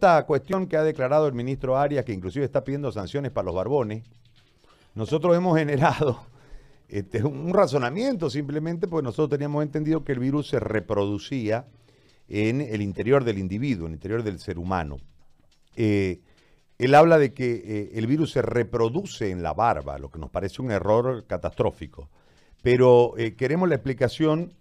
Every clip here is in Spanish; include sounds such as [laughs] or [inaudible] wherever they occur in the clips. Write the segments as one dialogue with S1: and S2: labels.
S1: esta cuestión que ha declarado el ministro Arias, que inclusive está pidiendo sanciones para los barbones, nosotros hemos generado [laughs] este, un razonamiento simplemente porque nosotros teníamos entendido que el virus se reproducía en el interior del individuo, en el interior del ser humano. Eh, él habla de que eh, el virus se reproduce en la barba, lo que nos parece un error catastrófico. Pero eh, queremos la explicación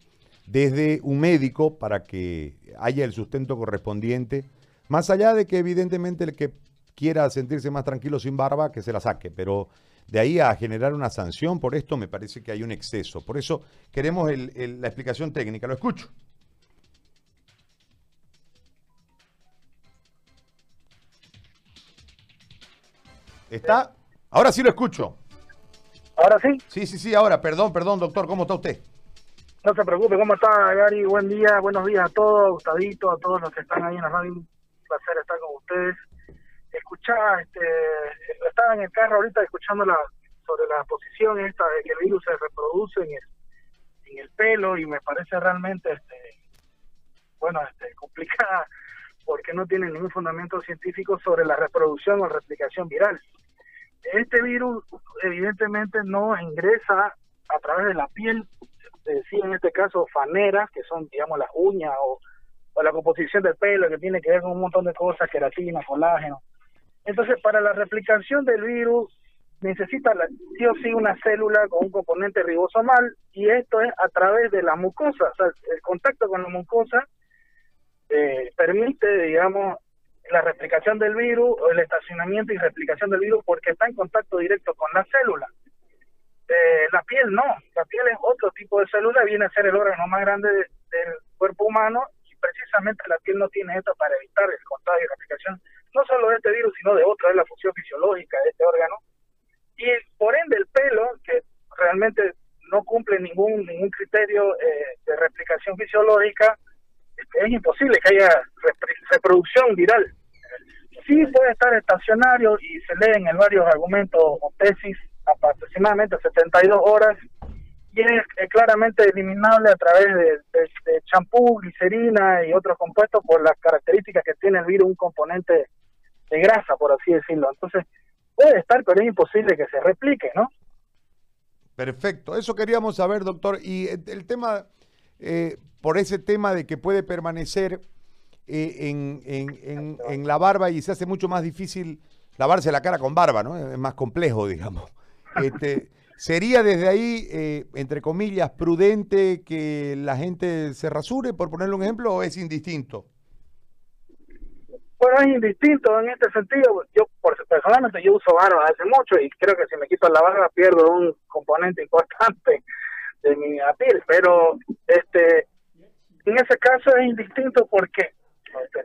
S1: desde un médico para que haya el sustento correspondiente, más allá de que evidentemente el que quiera sentirse más tranquilo sin barba, que se la saque, pero de ahí a generar una sanción por esto me parece que hay un exceso. Por eso queremos la explicación técnica. Lo escucho. ¿Está? Ahora sí lo escucho.
S2: ¿Ahora sí?
S1: Sí, sí, sí, ahora. Perdón, perdón, doctor. ¿Cómo está usted?
S2: No se preocupe. ¿Cómo está, Gary? Buen día, buenos días a todos, Gustavito, a todos los que están ahí en la radio. Placer estar con ustedes. Escuchaba, este, estaba en el carro ahorita escuchando la, sobre la posición esta de que el virus se reproduce en el, en el pelo y me parece realmente, este, bueno, este, [laughs] complicada porque no tiene ningún fundamento científico sobre la reproducción o replicación viral. Este virus evidentemente no ingresa a través de la piel, se decía en este caso faneras, que son digamos las uñas o, o la composición del pelo, que tiene que ver con un montón de cosas, queratina, colágeno. Entonces, para la replicación del virus necesita la, sí o sí una célula con un componente ribosomal y esto es a través de la mucosa, o sea, el contacto con la mucosa eh, permite, digamos, la replicación del virus, o el estacionamiento y replicación del virus, porque está en contacto directo con la célula. Eh, la piel no, la piel es otro tipo de célula, viene a ser el órgano más grande del cuerpo humano precisamente la piel no tiene esto para evitar el contagio y replicación, no solo de este virus, sino de otro, es la función fisiológica de este órgano. Y por ende el pelo, que realmente no cumple ningún ningún criterio eh, de replicación fisiológica, es imposible que haya reproducción viral. Sí puede estar estacionario y se leen en varios argumentos o tesis aproximadamente 72 horas y es, claramente eliminable a través de champú, glicerina y otros compuestos por las características que tiene el virus, un componente de grasa, por así decirlo. Entonces, puede estar, pero es imposible que se replique, ¿no?
S1: Perfecto, eso queríamos saber, doctor. Y el tema, eh, por ese tema de que puede permanecer eh, en, en, en, la barba y se hace mucho más difícil lavarse la cara con barba, ¿no? Es más complejo, digamos. [laughs] Este, ¿Sería desde ahí, eh, entre comillas, prudente que la gente se rasure, por ponerle un ejemplo, o es indistinto?
S2: Bueno, es indistinto en este sentido. Yo personalmente yo uso barba hace mucho y creo que si me quito la barba pierdo un componente importante de mi piel, pero este en ese caso es indistinto porque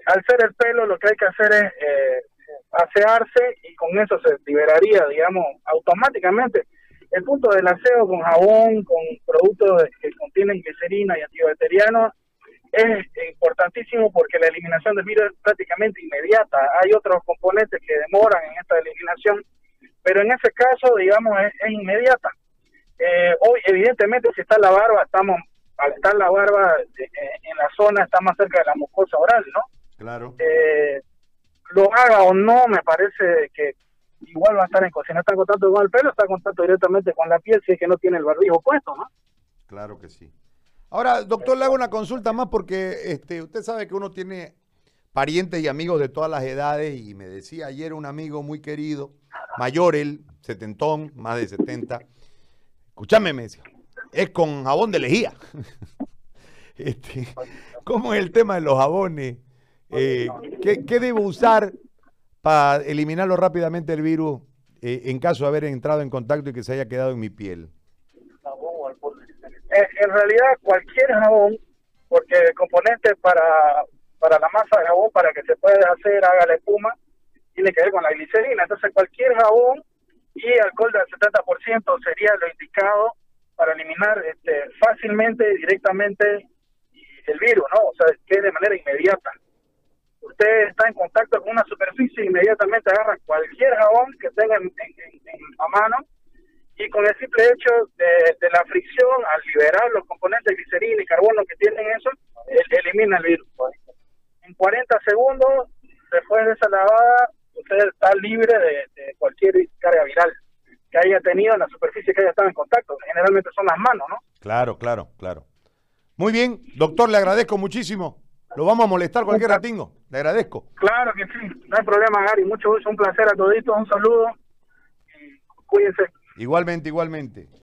S2: al ser el pelo lo que hay que hacer es eh, asearse y con eso se liberaría, digamos, automáticamente. El punto del aseo con jabón, con productos que contienen glicerina y antibacterianos es importantísimo porque la eliminación del virus es prácticamente inmediata. Hay otros componentes que demoran en esta eliminación, pero en ese caso, digamos, es, inmediata. Eh, hoy, evidentemente, si está la barba, estamos al estar la barba eh, en la zona está más cerca de la mucosa oral, ¿no?
S1: Claro.
S2: Eh, lo haga o no, me parece que igual va a estar en cocina. Está en contacto con el pelo, está en contacto directamente con la piel si es que no tiene el barbijo puesto, ¿no?
S1: Claro que sí. Ahora, doctor, le hago una consulta más porque este, usted sabe que uno tiene parientes y amigos de todas las edades y me decía ayer un amigo muy querido, mayor él, setentón, más de setenta, escúchame, me es con jabón de lejía. [laughs] este, ¿Cómo es el tema de los jabones? Eh, ¿qué, debo usar para eliminarlo rápidamente el virus eh, en caso de haber entrado en contacto y que se haya quedado en mi piel?
S2: En realidad cualquier jabón, porque el componente para, para la masa de jabón, para que se pueda hacer, haga la espuma, tiene que ver con la glicerina. Entonces cualquier jabón y alcohol del 70% sería lo indicado para eliminar este, fácilmente, directamente el virus, ¿no? O sea, que de manera inmediata. Usted está en contacto con una superficie, inmediatamente agarra cualquier jabón que tenga en, a mano y con el simple hecho de, la fricción, al liberar los componentes de glicerina y carbono que tienen eso, elimina el virus. En 40 segundos después de esa lavada, usted está libre de, de cualquier carga viral que haya tenido en la superficie que haya estado en contacto. Generalmente son las manos, ¿no?
S1: Claro, claro, claro. Muy bien, doctor, le agradezco muchísimo. Lo vamos a molestar cualquier ratingo. Le agradezco.
S2: Claro que sí, no hay problema, Gary. Mucho gusto, un placer a toditos, un saludo cuídense.
S1: Igualmente, igualmente.